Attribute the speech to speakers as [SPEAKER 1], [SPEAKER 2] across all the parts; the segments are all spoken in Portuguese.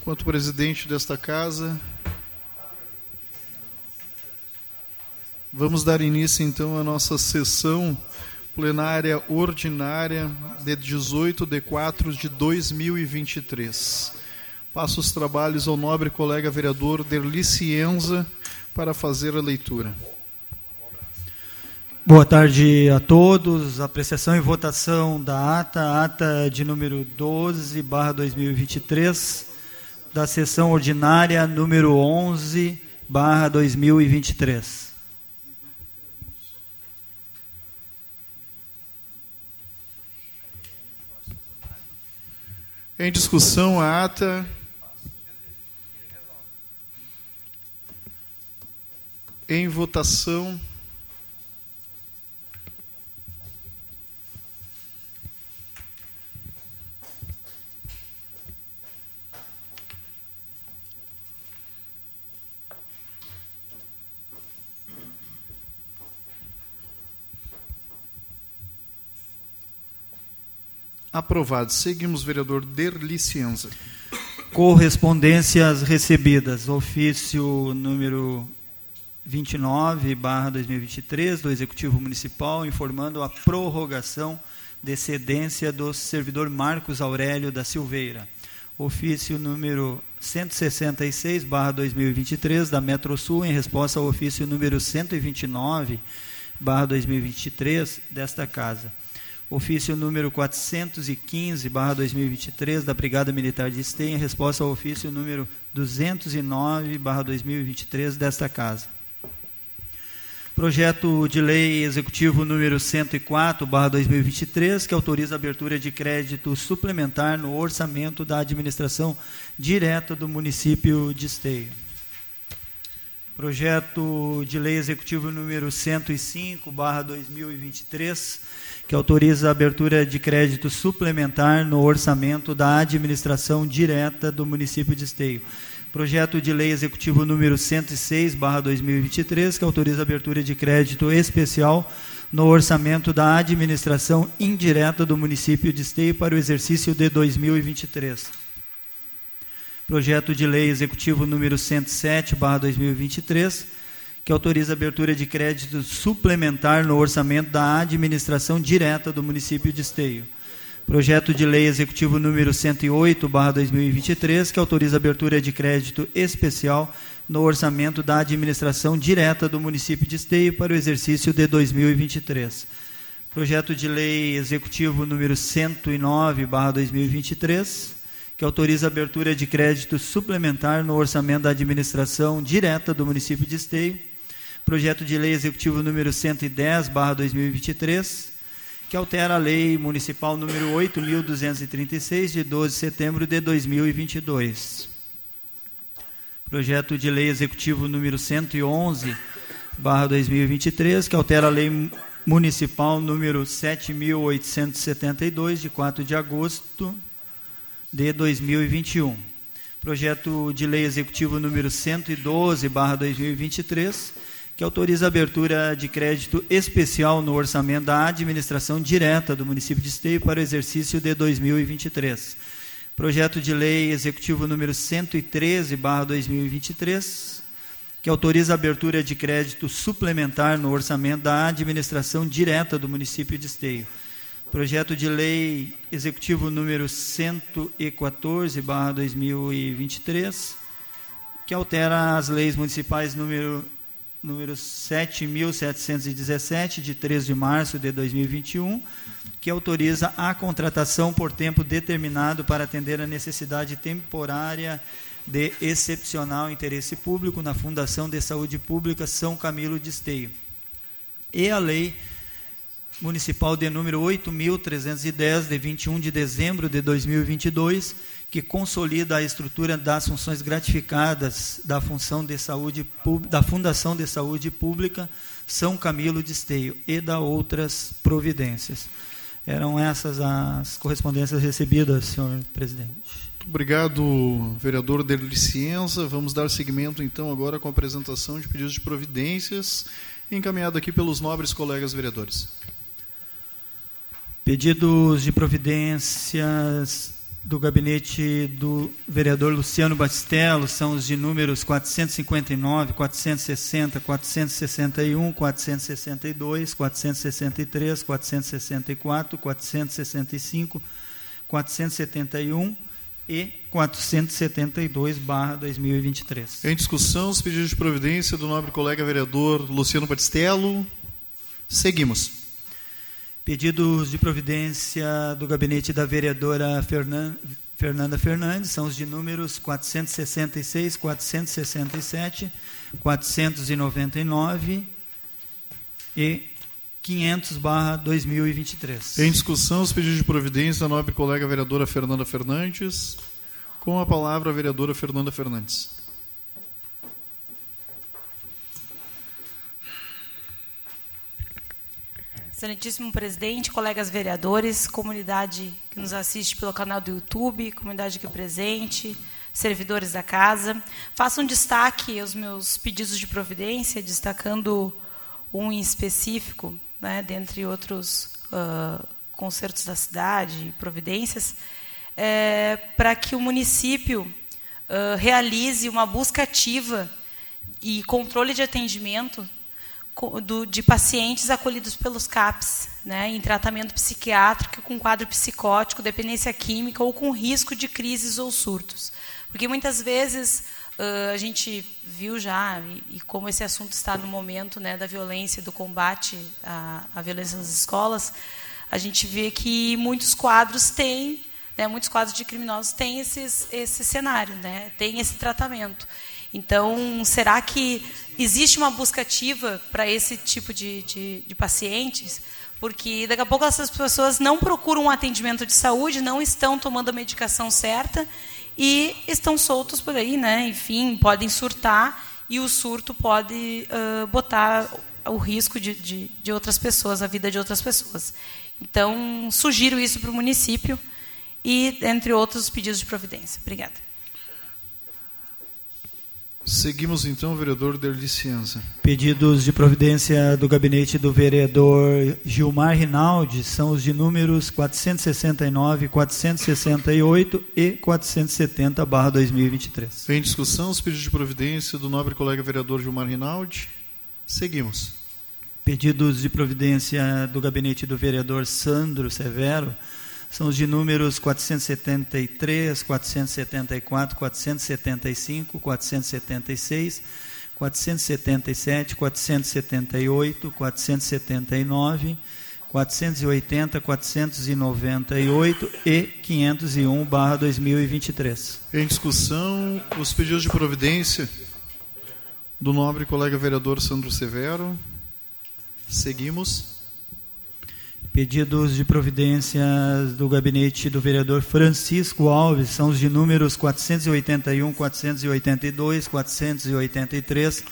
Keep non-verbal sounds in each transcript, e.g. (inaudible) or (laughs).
[SPEAKER 1] Enquanto presidente desta casa, vamos dar início então à nossa sessão plenária ordinária de 18 de 4 de 2023. Passo os trabalhos ao nobre colega vereador Derli Cienza para fazer a leitura.
[SPEAKER 2] Boa tarde a todos. Apreciação e votação da ata, ata de número 12, barra 2023, da sessão ordinária número 11, barra 2023.
[SPEAKER 1] Em discussão a ata. Em votação. Aprovado. Seguimos, vereador Derlicienza.
[SPEAKER 2] Correspondências recebidas. Ofício número 29, barra 2023, do Executivo Municipal, informando a prorrogação de cedência do servidor Marcos Aurélio da Silveira. Ofício número 166, barra 2023, da Metrosul, em resposta ao ofício número 129, barra 2023, desta Casa ofício número 415, barra 2023, da Brigada Militar de Esteio, em resposta ao ofício número 209, barra 2023, desta Casa. Projeto de Lei Executivo número 104, barra 2023, que autoriza a abertura de crédito suplementar no orçamento da administração direta do município de Esteio. Projeto de Lei Executivo número 105, barra 2023, que autoriza a abertura de crédito suplementar no orçamento da administração direta do município de Esteio. Projeto de Lei Executivo número 106, barra 2023, que autoriza a abertura de crédito especial no orçamento da administração indireta do município de Esteio para o exercício de 2023. Projeto de Lei Executivo número 107, barra 2023, que autoriza a abertura de crédito suplementar no orçamento da administração direta do município de Esteio. Projeto de Lei Executivo número 108, barra 2023, que autoriza a abertura de crédito especial no orçamento da administração direta do município de Esteio para o exercício de 2023. Projeto de Lei Executivo número 109, barra 2023, que autoriza a abertura de crédito suplementar no orçamento da administração direta do município de Esteio projeto de lei executivo número 110, barra 2023, que altera a lei municipal número 8.236, de 12 de setembro de 2022. Projeto de lei executivo número 111, barra 2023, que altera a lei municipal número 7.872, de 4 de agosto de 2021. Projeto de lei executivo número 112, barra 2023, que autoriza a abertura de crédito especial no orçamento da administração direta do município de Esteio para o exercício de 2023. Projeto de lei executivo número 113, barra 2023, que autoriza a abertura de crédito suplementar no orçamento da administração direta do município de Esteio. Projeto de lei executivo número 114, barra 2023, que altera as leis municipais número número 7.717, de 13 de março de 2021, que autoriza a contratação por tempo determinado para atender a necessidade temporária de excepcional interesse público na Fundação de Saúde Pública São Camilo de Esteio. E a Lei Municipal de número 8.310, de 21 de dezembro de 2022, que consolida a estrutura das funções gratificadas da função de saúde da Fundação de Saúde Pública São Camilo de Esteio e da outras providências. Eram essas as correspondências recebidas, senhor presidente.
[SPEAKER 1] Obrigado, vereador Derlicienza. Vamos dar seguimento então agora com a apresentação de pedidos de providências encaminhado aqui pelos nobres colegas vereadores.
[SPEAKER 2] Pedidos de providências do gabinete do vereador Luciano Batistello são os de números 459, 460, 461, 462, 463, 464, 465, 471 e 472 2023.
[SPEAKER 1] Em discussão, os pedidos de providência do nobre colega vereador Luciano Batistello. Seguimos.
[SPEAKER 2] Pedidos de providência do gabinete da vereadora Fernanda Fernandes são os de números 466, 467, 499 e 500 barra 2023.
[SPEAKER 1] Em discussão, os pedidos de providência da nobre colega vereadora Fernanda Fernandes. Com a palavra a vereadora Fernanda Fernandes.
[SPEAKER 3] Excelentíssimo presidente, colegas vereadores, comunidade que nos assiste pelo canal do YouTube, comunidade aqui presente, servidores da casa. Faço um destaque aos meus pedidos de providência, destacando um em específico, né, dentre outros uh, concertos da cidade, providências, é, para que o município uh, realize uma busca ativa e controle de atendimento do, de pacientes acolhidos pelos CAPs, né, em tratamento psiquiátrico com quadro psicótico, dependência química ou com risco de crises ou surtos. Porque muitas vezes uh, a gente viu já, e, e, como esse assunto está no momento né, da violência, do combate à, à violência nas escolas, a gente vê que muitos quadros têm, né, muitos quadros de criminosos têm esses, esse cenário, né, têm esse tratamento. Então, será que existe uma busca ativa para esse tipo de, de, de, pacientes? Porque daqui a pouco essas pessoas não procuram um atendimento de saúde, não estão tomando a medicação certa e estão soltos por aí, né? Enfim, podem surtar e o surto pode uh, botar o risco de, de, de outras pessoas, a vida de outras pessoas. Então, sugiro isso para o município e, entre outros, pedidos de providência. Obrigada.
[SPEAKER 1] Seguimos então, vereador Derli Cienza.
[SPEAKER 2] Pedidos de providência do gabinete do vereador Gilmar Rinaldi são os de números 469, 468 e 470, barra 2023.
[SPEAKER 1] Em discussão, os pedidos de providência do nobre colega vereador Gilmar Rinaldi. Seguimos.
[SPEAKER 2] Pedidos de providência do gabinete do vereador Sandro Severo são os de números 473, 474, 475, 476, 477, 478, 479, 480, 498 e 501 barra 2023.
[SPEAKER 1] Em discussão, os pedidos de providência do nobre colega vereador Sandro Severo. Seguimos.
[SPEAKER 2] Pedidos de providências do gabinete do vereador Francisco Alves são os de números 481, 482, 483,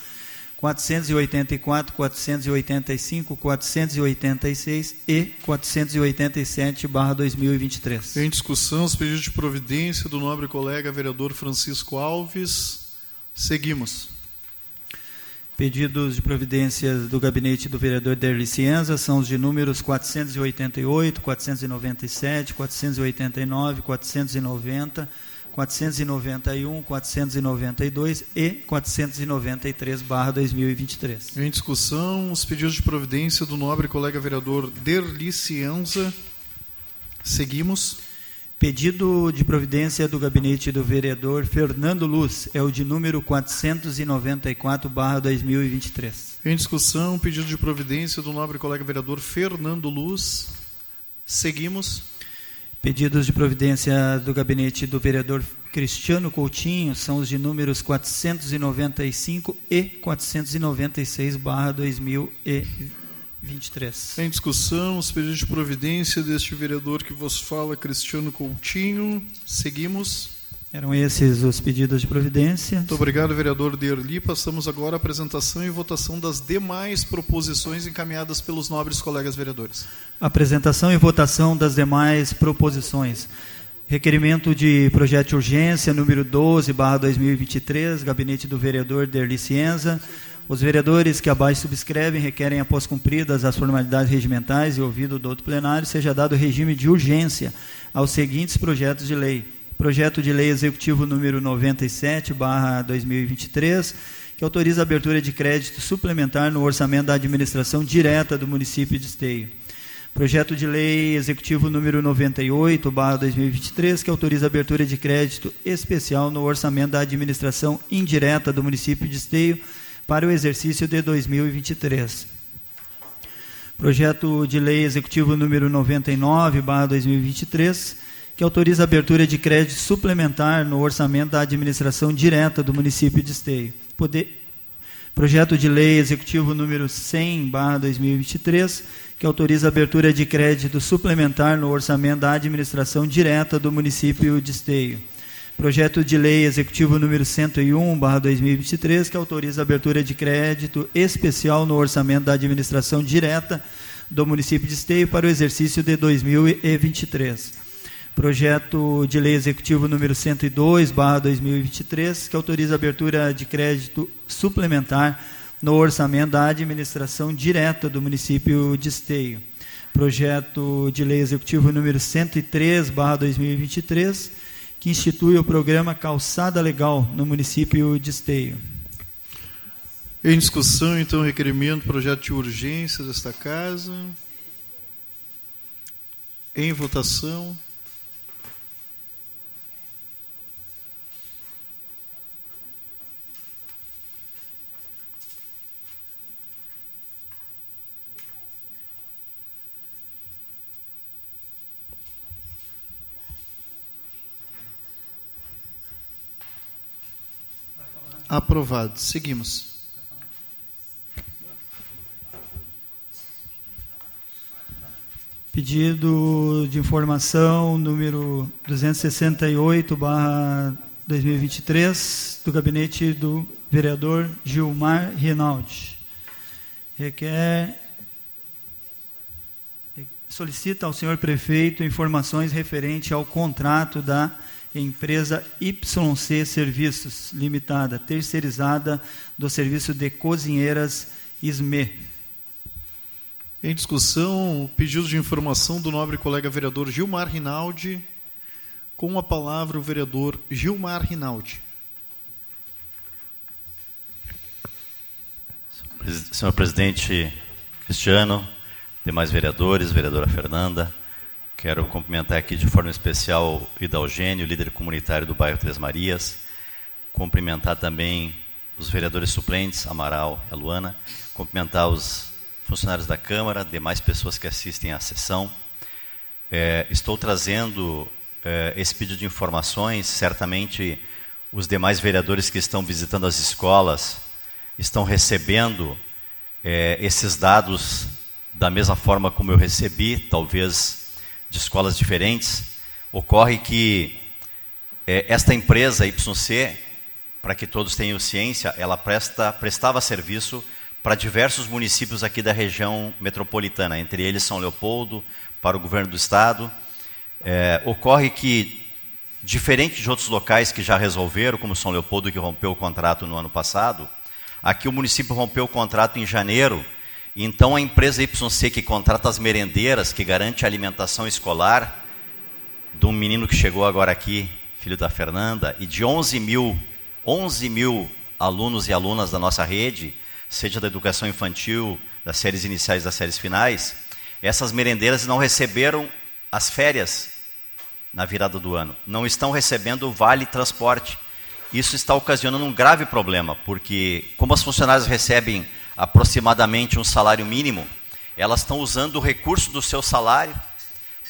[SPEAKER 2] 484, 485, 486 e 487 barra 2023.
[SPEAKER 1] Em discussão, os pedidos de providência do nobre colega vereador Francisco Alves. Seguimos.
[SPEAKER 2] Pedidos de providências do gabinete do vereador Derli Cienza são os de números 488, 497, 489, 490, 491, 492 e 493, barra 2023.
[SPEAKER 1] Em discussão, os pedidos de providência do nobre colega vereador Derli Cienza. Seguimos.
[SPEAKER 2] Pedido de providência do gabinete do vereador Fernando Luz é o de número 494/2023.
[SPEAKER 1] Em discussão, pedido de providência do nobre colega vereador Fernando Luz. Seguimos.
[SPEAKER 2] Pedidos de providência do gabinete do vereador Cristiano Coutinho são os de números 495 e 496/2023. 23.
[SPEAKER 1] Em discussão, os pedidos de providência deste vereador que vos fala, Cristiano Coutinho. Seguimos.
[SPEAKER 2] Eram esses os pedidos de providência.
[SPEAKER 1] Muito obrigado, vereador Derli. Passamos agora à apresentação e votação das demais proposições encaminhadas pelos nobres colegas vereadores.
[SPEAKER 2] Apresentação e votação das demais proposições. Requerimento de projeto de urgência número 12, barra 2023, gabinete do vereador Derli Cienza Os vereadores que abaixo subscrevem requerem, após cumpridas as formalidades regimentais e ouvido do outro plenário, seja dado regime de urgência aos seguintes projetos de lei. Projeto de Lei Executivo número 97, barra 2023, que autoriza a abertura de crédito suplementar no orçamento da administração direta do município de Esteio. Projeto de Lei Executivo número 98, barra 2023, que autoriza a abertura de crédito especial no orçamento da administração indireta do município de Esteio, para o exercício de 2023. Projeto de Lei Executivo número 99, 2023, que autoriza a abertura de crédito suplementar no orçamento da administração direta do município de Esteio. Poder... Projeto de Lei Executivo número 100, 2023, que autoriza a abertura de crédito suplementar no orçamento da administração direta do município de Esteio. Projeto de Lei Executivo número 101/2023, que autoriza a abertura de crédito especial no orçamento da administração direta do município de Esteio para o exercício de 2023. Projeto de Lei Executivo número 102/2023, que autoriza a abertura de crédito suplementar no orçamento da administração direta do município de Esteio. Projeto de Lei Executivo número 103/2023, que institui o programa Calçada Legal no município de Esteio.
[SPEAKER 1] Em discussão, então, requerimento, projeto de urgência desta casa. Em votação. Aprovado. Seguimos.
[SPEAKER 2] Pedido de informação número 268, barra 2023, do gabinete do vereador Gilmar Rinaldi. Requer solicita ao senhor prefeito informações referente ao contrato da empresa YC Serviços Limitada, terceirizada do serviço de cozinheiras SME.
[SPEAKER 1] Em discussão, pedido de informação do nobre colega vereador Gilmar Rinaldi. Com a palavra o vereador Gilmar Rinaldi.
[SPEAKER 4] Senhor presidente Cristiano, demais vereadores, vereadora Fernanda, Quero cumprimentar aqui de forma especial o Idalgênio, líder comunitário do bairro Três Marias. Cumprimentar também os vereadores suplentes, Amaral e a Luana. Cumprimentar os funcionários da Câmara, demais pessoas que assistem à sessão. É, estou trazendo é, esse pedido de informações. Certamente os demais vereadores que estão visitando as escolas estão recebendo é, esses dados da mesma forma como eu recebi, talvez de escolas diferentes, ocorre que é, esta empresa YC, para que todos tenham ciência, ela presta, prestava serviço para diversos municípios aqui da região metropolitana, entre eles São Leopoldo, para o governo do estado. É, ocorre que, diferente de outros locais que já resolveram, como São Leopoldo, que rompeu o contrato no ano passado, aqui o município rompeu o contrato em janeiro então a empresa YC que contrata as merendeiras, que garante a alimentação escolar de um menino que chegou agora aqui, filho da Fernanda, e de 11 mil, 11 mil alunos e alunas da nossa rede, seja da educação infantil, das séries iniciais, das séries finais, essas merendeiras não receberam as férias na virada do ano, não estão recebendo o vale transporte. Isso está ocasionando um grave problema, porque como as funcionárias recebem aproximadamente um salário mínimo, elas estão usando o recurso do seu salário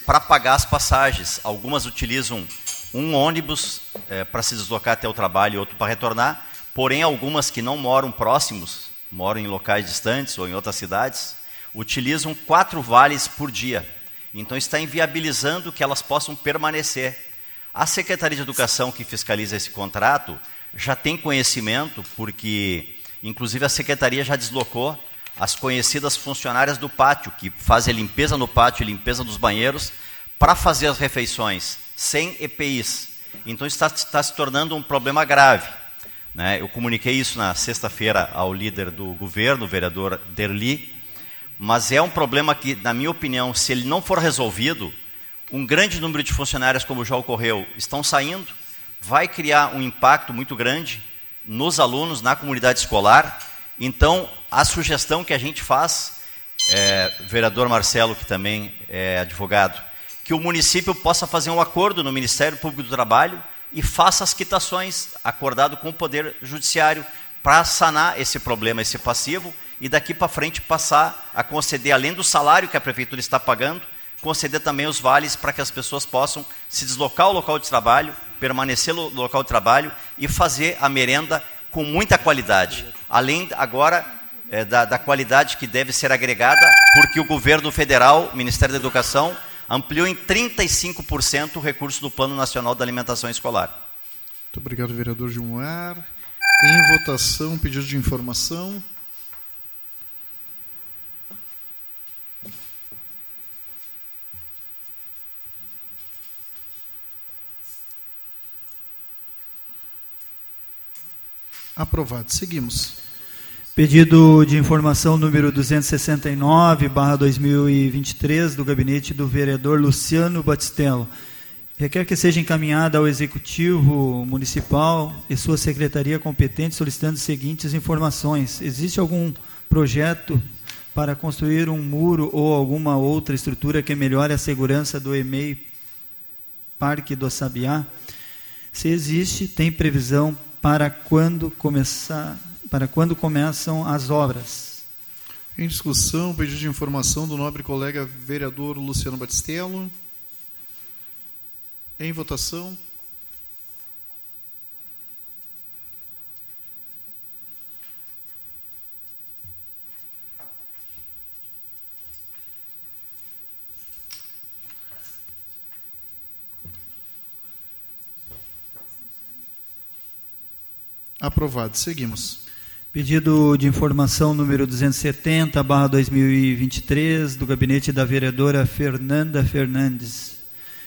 [SPEAKER 4] para pagar as passagens. Algumas utilizam um ônibus é, para se deslocar até o trabalho e outro para retornar, porém algumas que não moram próximos, moram em locais distantes ou em outras cidades, utilizam quatro vales por dia. Então está inviabilizando que elas possam permanecer. A Secretaria de Educação que fiscaliza esse contrato já tem conhecimento, porque Inclusive, a secretaria já deslocou as conhecidas funcionárias do pátio, que fazem limpeza no pátio e limpeza dos banheiros, para fazer as refeições, sem EPIs. Então, está, está se tornando um problema grave. Né? Eu comuniquei isso na sexta-feira ao líder do governo, o vereador Derli, mas é um problema que, na minha opinião, se ele não for resolvido, um grande número de funcionários, como já ocorreu, estão saindo, vai criar um impacto muito grande nos alunos, na comunidade escolar. Então, a sugestão que a gente faz, é, vereador Marcelo, que também é advogado, que o município possa fazer um acordo no Ministério Público do Trabalho e faça as quitações acordado com o Poder Judiciário para sanar esse problema, esse passivo, e daqui para frente passar a conceder, além do salário que a prefeitura está pagando, conceder também os vales para que as pessoas possam se deslocar ao local de trabalho, permanecer no local de trabalho e fazer a merenda com muita qualidade. Além agora é, da, da qualidade que deve ser agregada, porque o governo federal, Ministério da Educação, ampliou em 35% o recurso do Plano Nacional da Alimentação Escolar.
[SPEAKER 1] Muito obrigado, vereador Gilmar. Em votação, pedido de informação. Aprovado. Seguimos.
[SPEAKER 2] Pedido de informação número 269, barra 2023, do gabinete do vereador Luciano Batistello. Requer que seja encaminhada ao Executivo Municipal e sua secretaria competente solicitando as seguintes informações. Existe algum projeto para construir um muro ou alguma outra estrutura que melhore a segurança do EMEI Parque do Sabiá? Se existe, tem previsão para quando começar, para quando começam as obras.
[SPEAKER 1] Em discussão, pedido de informação do nobre colega vereador Luciano Batistello. Em votação. Aprovado. Seguimos.
[SPEAKER 2] Pedido de informação número 270, barra 2023, do gabinete da vereadora Fernanda Fernandes.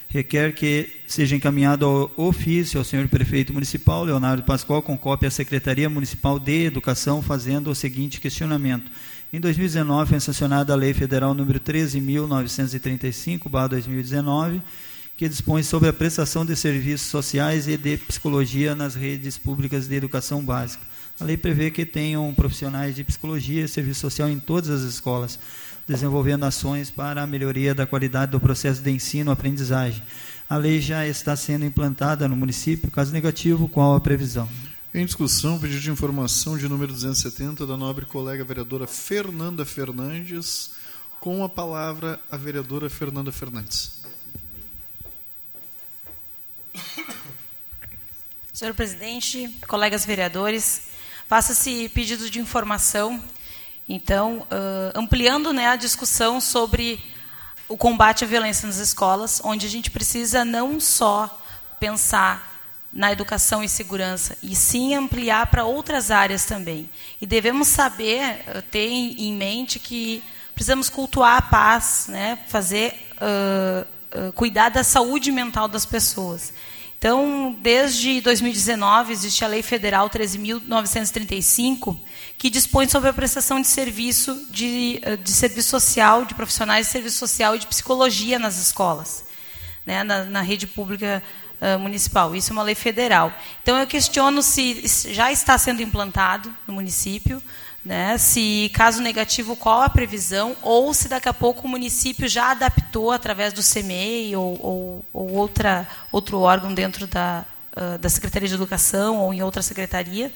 [SPEAKER 2] Requer que seja encaminhado ao ofício ao senhor prefeito municipal, Leonardo Pascoal, com cópia à Secretaria Municipal de Educação, fazendo o seguinte questionamento. Em 2019, foi sancionada a Lei Federal número 13.935, barra 2019, que dispõe sobre a prestação de serviços sociais e de psicologia nas redes públicas de educação básica. A lei prevê que tenham profissionais de psicologia e serviço social em todas as escolas, desenvolvendo ações para a melhoria da qualidade do processo de ensino-aprendizagem. A lei já está sendo implantada no município, caso negativo, qual a previsão?
[SPEAKER 1] Em discussão, pedido de informação de número 270 da nobre colega vereadora Fernanda Fernandes, com a palavra a vereadora Fernanda Fernandes.
[SPEAKER 3] Senhor presidente, colegas vereadores, faça-se pedido de informação, então, uh, ampliando né, a discussão sobre o combate à violência nas escolas, onde a gente precisa não só pensar na educação e segurança, e sim ampliar para outras áreas também. E devemos saber, ter em mente que precisamos cultuar a paz, né, fazer, uh, cuidar da saúde mental das pessoas. Então, desde 2019, existe a Lei Federal 13.935, que dispõe sobre a prestação de serviço de, eh, de serviço social, de profissionais de serviço social e de psicologia nas escolas, né, na, na rede pública uh, municipal. Isso é uma lei federal. Então, eu questiono se já está sendo implantado no município, né, se caso negativo, qual a previsão, ou se daqui a pouco o município já adaptou através do CMEI ou, ou, ou outra, outro órgão dentro da, uh, da Secretaria de Educação ou em outra secretaria,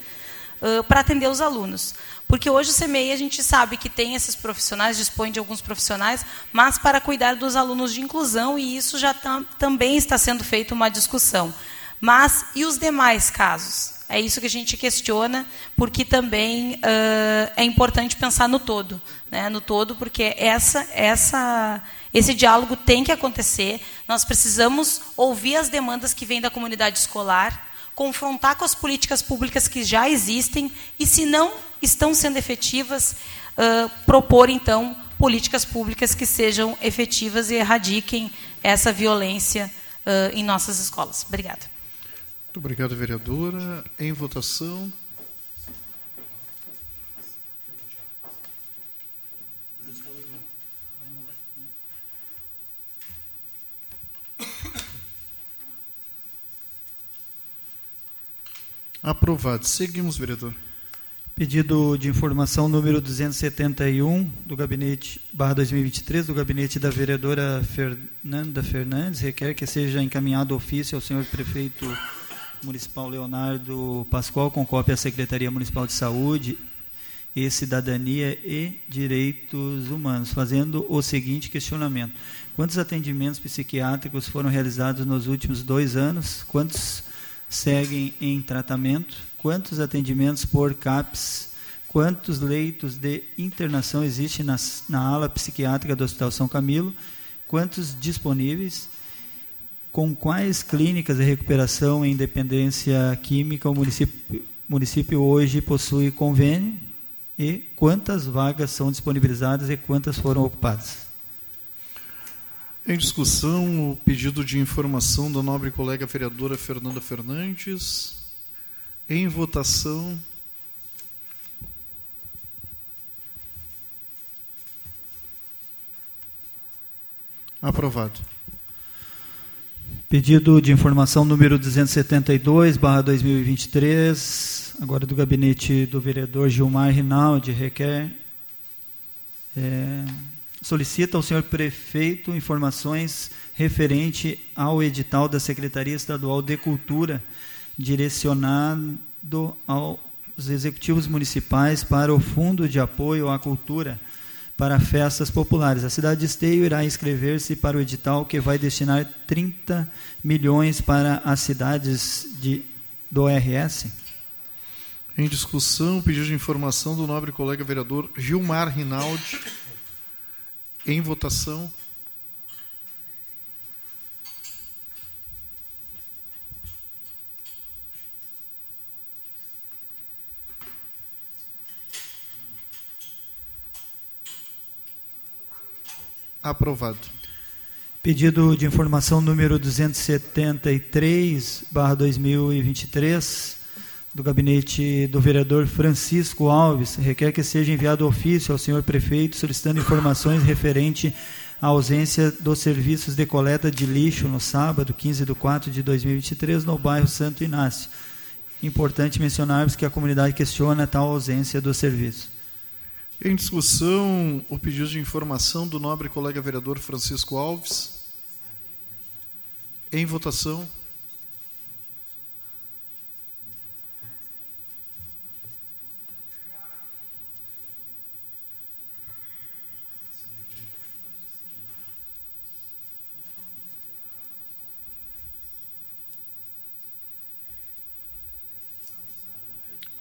[SPEAKER 3] uh, para atender os alunos. Porque hoje o CMEI a gente sabe que tem esses profissionais, dispõe de alguns profissionais, mas para cuidar dos alunos de inclusão, e isso já tá, também está sendo feita uma discussão. Mas e os demais casos? É isso que a gente questiona, porque também uh, é importante pensar no todo, né? no todo, porque essa, essa, esse diálogo tem que acontecer. Nós precisamos ouvir as demandas que vêm da comunidade escolar, confrontar com as políticas públicas que já existem e, se não estão sendo efetivas, uh, propor então políticas públicas que sejam efetivas e erradiquem essa violência uh, em nossas escolas. Obrigada.
[SPEAKER 1] Muito obrigado, vereadora. Em votação. Aprovado. Seguimos, vereador.
[SPEAKER 2] Pedido de informação número 271 do gabinete barra 2023 do gabinete da vereadora Fernanda Fernandes requer que seja encaminhado ofício ao senhor prefeito municipal Leonardo Pascoal com cópia à Secretaria Municipal de Saúde e Cidadania e Direitos Humanos, fazendo o seguinte questionamento: quantos atendimentos psiquiátricos foram realizados nos últimos dois anos? Quantos seguem em tratamento, quantos atendimentos por CAPS, quantos leitos de internação existem na, na ala psiquiátrica do Hospital São Camilo, quantos disponíveis, com quais clínicas de recuperação em dependência química o município, município hoje possui convênio e quantas vagas são disponibilizadas e quantas foram ocupadas.
[SPEAKER 1] Em discussão, o pedido de informação da nobre colega vereadora Fernanda Fernandes. Em votação. Aprovado.
[SPEAKER 2] Pedido de informação número 272, barra 2023, agora do gabinete do vereador Gilmar Rinaldi, requer. É, solicita ao senhor prefeito informações referente ao edital da Secretaria Estadual de Cultura, direcionado aos executivos municipais para o Fundo de Apoio à Cultura para festas populares. A cidade de Esteio irá inscrever-se para o edital que vai destinar 30 milhões para as cidades de, do RS.
[SPEAKER 1] Em discussão, pedido de informação do nobre colega vereador Gilmar Rinaldi. Em votação. Aprovado.
[SPEAKER 2] Pedido de informação número 273, barra 2023, do gabinete do vereador Francisco Alves, requer que seja enviado ofício ao senhor prefeito solicitando informações referente à ausência dos serviços de coleta de lixo no sábado, 15 de 4 de 2023, no bairro Santo Inácio. Importante mencionarmos que a comunidade questiona tal ausência do serviço.
[SPEAKER 1] Em discussão, o pedido de informação do nobre colega vereador Francisco Alves. Em votação.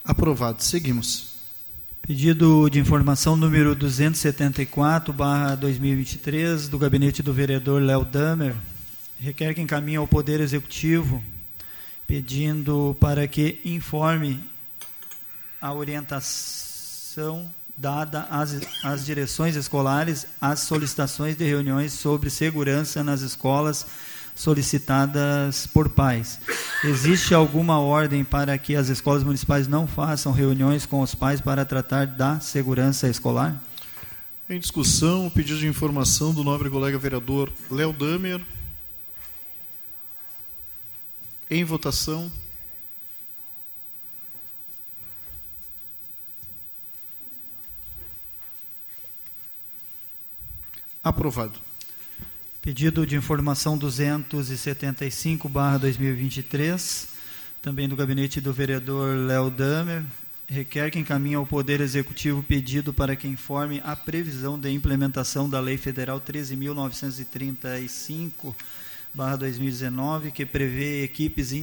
[SPEAKER 1] Aprovado. Seguimos.
[SPEAKER 2] Pedido de informação número 274, barra 2023, do gabinete do vereador Léo Damer, requer que encaminhe ao Poder Executivo, pedindo para que informe a orientação dada às, às direções escolares às solicitações de reuniões sobre segurança nas escolas solicitadas por pais. Existe alguma ordem para que as escolas municipais não façam reuniões com os pais para tratar da segurança escolar?
[SPEAKER 1] Em discussão, o pedido de informação do nobre colega vereador Léo Damer. Em votação. Aprovado.
[SPEAKER 2] Pedido de informação 275/2023, também do gabinete do vereador Léo Damer, requer que encaminhe ao Poder Executivo pedido para que informe a previsão de implementação da Lei Federal 13.935/2019, que prevê equipes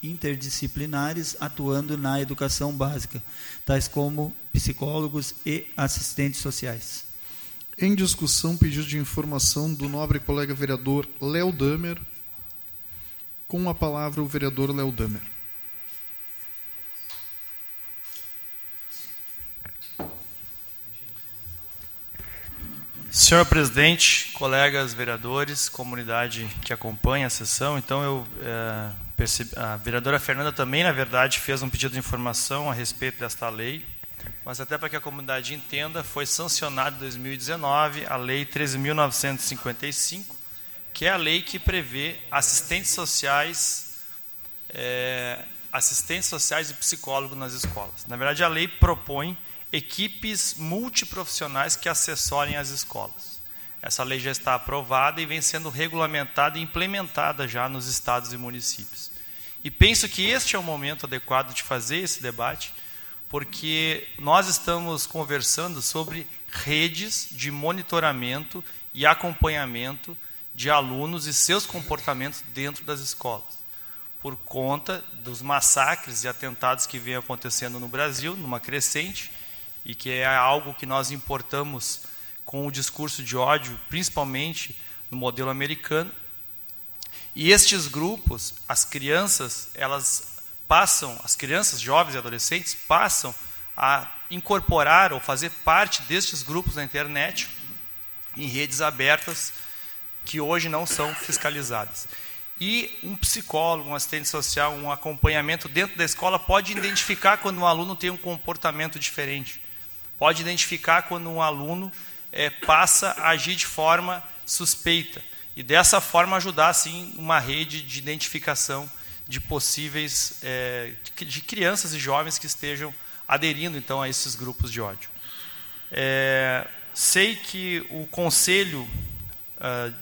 [SPEAKER 2] interdisciplinares atuando na educação básica, tais como psicólogos e assistentes sociais.
[SPEAKER 1] Em discussão, pedido de informação do nobre colega vereador Léo Damer. Com a palavra, o vereador Léo Damer.
[SPEAKER 5] Senhor presidente, colegas vereadores, comunidade que acompanha a sessão, então eu é, a vereadora Fernanda também, na verdade, fez um pedido de informação a respeito desta lei, mas até para que a comunidade entenda, foi sancionada em 2019 a Lei 13.955, que é a lei que prevê assistentes sociais, é, assistentes sociais e psicólogos nas escolas. Na verdade, a lei propõe equipes multiprofissionais que assessorem as escolas. Essa lei já está aprovada e vem sendo regulamentada e implementada já nos estados e municípios. E penso que este é o momento adequado de fazer esse debate, porque nós estamos conversando sobre redes de monitoramento e acompanhamento de alunos e seus comportamentos dentro das escolas, por conta dos massacres e atentados que vêm acontecendo no Brasil, numa crescente, e que é algo que nós importamos com o discurso de ódio, principalmente no modelo americano. E estes grupos, as crianças, elas passam, as crianças, jovens e adolescentes passam a incorporar ou fazer parte destes grupos na internet em redes abertas que hoje não são fiscalizadas. E um psicólogo, um assistente social, um acompanhamento dentro da escola pode identificar quando um aluno tem um comportamento diferente pode identificar quando um aluno é, passa a agir de forma suspeita e dessa forma ajudar assim uma rede de identificação de possíveis é, de crianças e jovens que estejam aderindo então a esses grupos de ódio. É, sei que o conselho uh,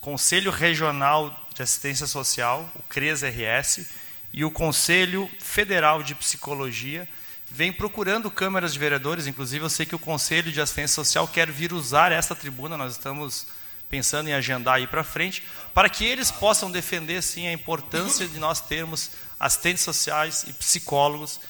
[SPEAKER 5] conselho regional de assistência social, o CRES-RS, e o conselho federal de psicologia vem procurando câmaras de vereadores, inclusive eu sei que o Conselho de Assistência Social quer vir usar esta tribuna, nós estamos pensando em agendar aí para frente, para que eles possam defender sim a importância de nós termos assistentes sociais e psicólogos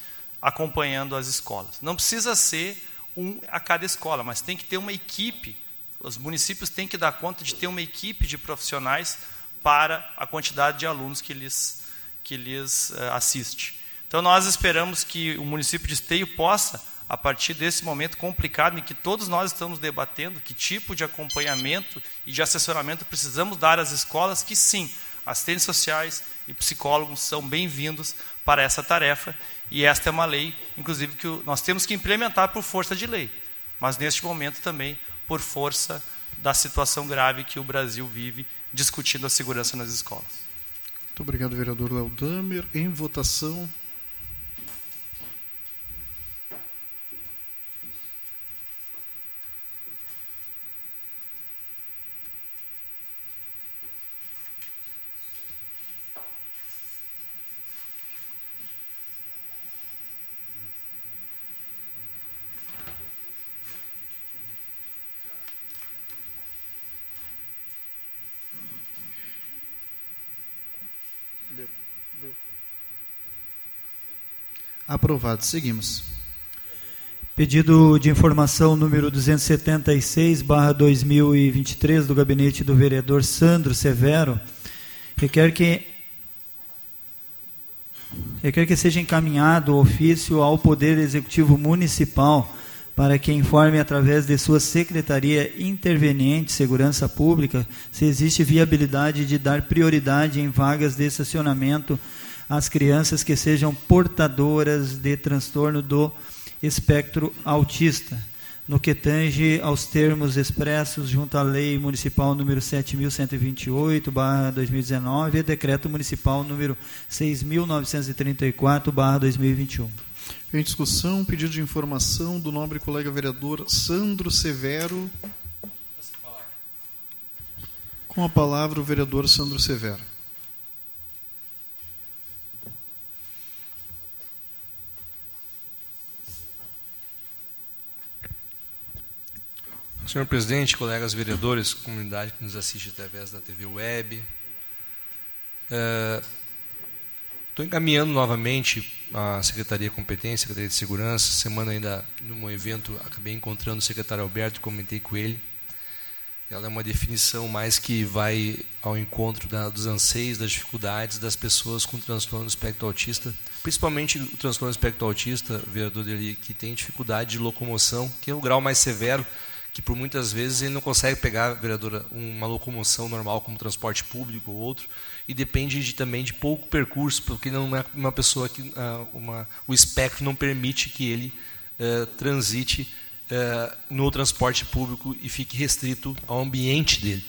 [SPEAKER 5] acompanhando as escolas. Não precisa ser um a cada escola, mas tem que ter uma equipe. Os municípios têm que dar conta de ter uma equipe de profissionais para a quantidade de alunos que lhes, que lhes uh, assiste. Então nós esperamos que o município de Esteio possa, a partir desse momento complicado em que todos nós estamos debatendo, que tipo de acompanhamento e de assessoramento precisamos dar às escolas, que sim, assistentes sociais e psicólogos são bem-vindos para essa tarefa, e esta é uma lei, inclusive, que nós temos que implementar por força de lei, mas neste momento também por força da situação grave que o Brasil vive discutindo a segurança nas escolas.
[SPEAKER 1] Muito obrigado, vereador Léo Damer. Em votação. Aprovado. Seguimos.
[SPEAKER 2] Pedido de informação número 276, barra 2023, do gabinete do vereador Sandro Severo, requer que requer que seja encaminhado o ofício ao Poder Executivo Municipal para que informe através de sua Secretaria Interveniente Segurança Pública se existe viabilidade de dar prioridade em vagas de estacionamento as crianças que sejam portadoras de transtorno do espectro autista, no que tange aos termos expressos junto à Lei Municipal número 7.128/2019 e Decreto Municipal número 6.934/2021.
[SPEAKER 1] Em discussão, pedido de informação do nobre colega vereador Sandro Severo. Com a palavra o vereador Sandro Severo.
[SPEAKER 6] Senhor presidente, colegas vereadores, comunidade que nos assiste através da TV Web, estou é, encaminhando novamente a Secretaria Competência, Secretaria de Segurança. Semana ainda, num evento, acabei encontrando o secretário Alberto, comentei com ele. Ela é uma definição mais que vai ao encontro da, dos anseios, das dificuldades das pessoas com transtorno do espectro autista, principalmente o transtorno do espectro autista, vereador dele, que tem dificuldade de locomoção, que é o grau mais severo, que por muitas vezes ele não consegue pegar, vereadora, uma locomoção normal como transporte público ou outro, e depende de, também de pouco percurso, porque não é uma pessoa que uh, uma, o espectro não permite que ele uh, transite uh, no transporte público e fique restrito ao ambiente dele.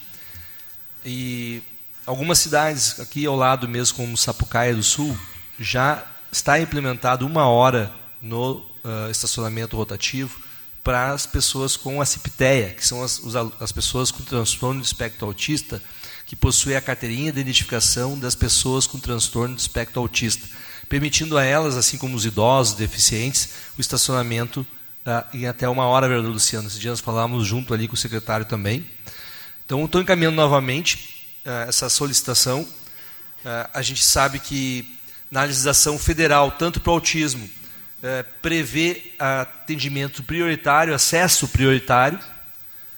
[SPEAKER 6] E algumas cidades aqui ao lado mesmo, como Sapucaia do Sul, já está implementado uma hora no estacionamento rotativo para as pessoas com a CIPTEA, que são as, as pessoas com transtorno de espectro autista, que possuem a carteirinha de identificação das pessoas com transtorno de espectro autista, permitindo a elas, assim como os idosos, deficientes, o estacionamento ah, em até uma hora, vereador Luciano. Esses dias nós falamos junto ali com o secretário também. Então, estou encaminhando novamente ah, essa solicitação. Ah, a gente sabe que na legislação federal, tanto para o autismo, eh, prevê atendimento prioritário, acesso prioritário,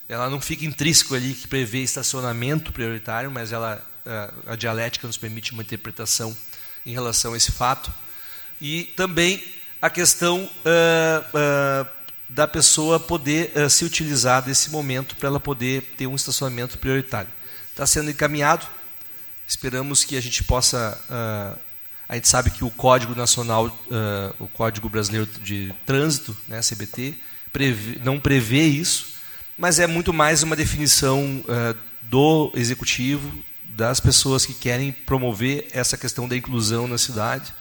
[SPEAKER 6] ela não fica intrínseco ali que prevê estacionamento prioritário, mas ela a, a dialética nos permite uma interpretação em relação a esse fato. E também a questão uh, uh, da pessoa poder uh, se utilizar desse momento para ela poder ter um estacionamento prioritário. Está sendo encaminhado, esperamos que a gente possa. A gente sabe que o Código Nacional, o Código Brasileiro de Trânsito, né, CBT, prevê, não prevê isso, mas é muito mais uma definição uh, do executivo, das pessoas que querem promover essa questão da inclusão na cidade,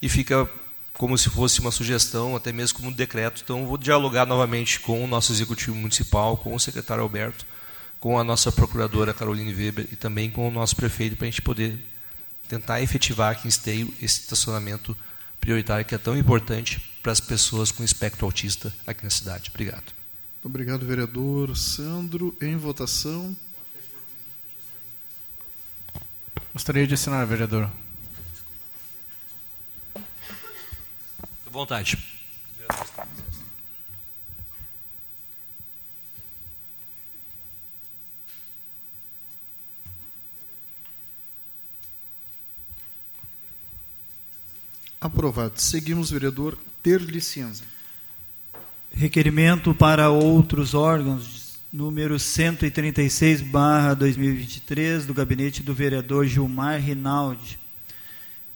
[SPEAKER 6] e fica como se fosse uma sugestão, até mesmo como um decreto. Então, vou dialogar novamente com o nosso executivo municipal, com o secretário Alberto, com a nossa procuradora Caroline Weber e também com o nosso prefeito, para a gente poder tentar efetivar aqui em Esteio esse estacionamento prioritário que é tão importante para as pessoas com espectro autista aqui na cidade. Obrigado.
[SPEAKER 1] Obrigado, vereador Sandro. Em votação.
[SPEAKER 7] Gostaria de assinar, vereador.
[SPEAKER 6] À vontade.
[SPEAKER 1] Aprovado. Seguimos, vereador Ter licença.
[SPEAKER 2] Requerimento para outros órgãos, número 136/2023 do gabinete do vereador Gilmar Rinaldi.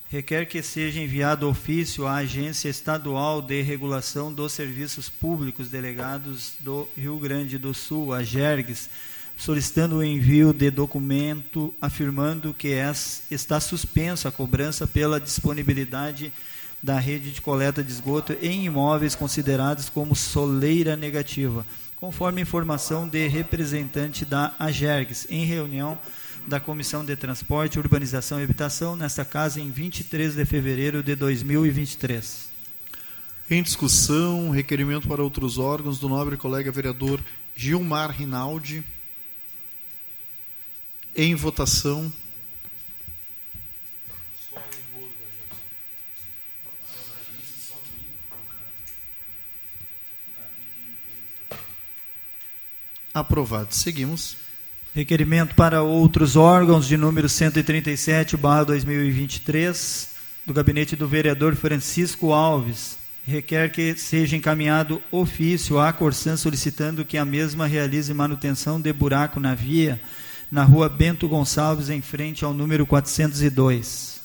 [SPEAKER 2] Requer que seja enviado ofício à Agência Estadual de Regulação dos Serviços Públicos Delegados do Rio Grande do Sul, a GERGS, solicitando o envio de documento afirmando que está suspensa a cobrança pela disponibilidade da rede de coleta de esgoto em imóveis considerados como soleira negativa, conforme informação de representante da AGERGS, em reunião da Comissão de Transporte, Urbanização e Habitação, nesta casa, em 23 de fevereiro de 2023.
[SPEAKER 1] Em discussão, requerimento para outros órgãos do nobre colega vereador Gilmar Rinaldi. Em votação. Aprovado. Seguimos.
[SPEAKER 2] Requerimento para outros órgãos de número 137, barra 2023, do gabinete do vereador Francisco Alves. Requer que seja encaminhado ofício à Corsan solicitando que a mesma realize manutenção de buraco na via na rua Bento Gonçalves, em frente ao número 402.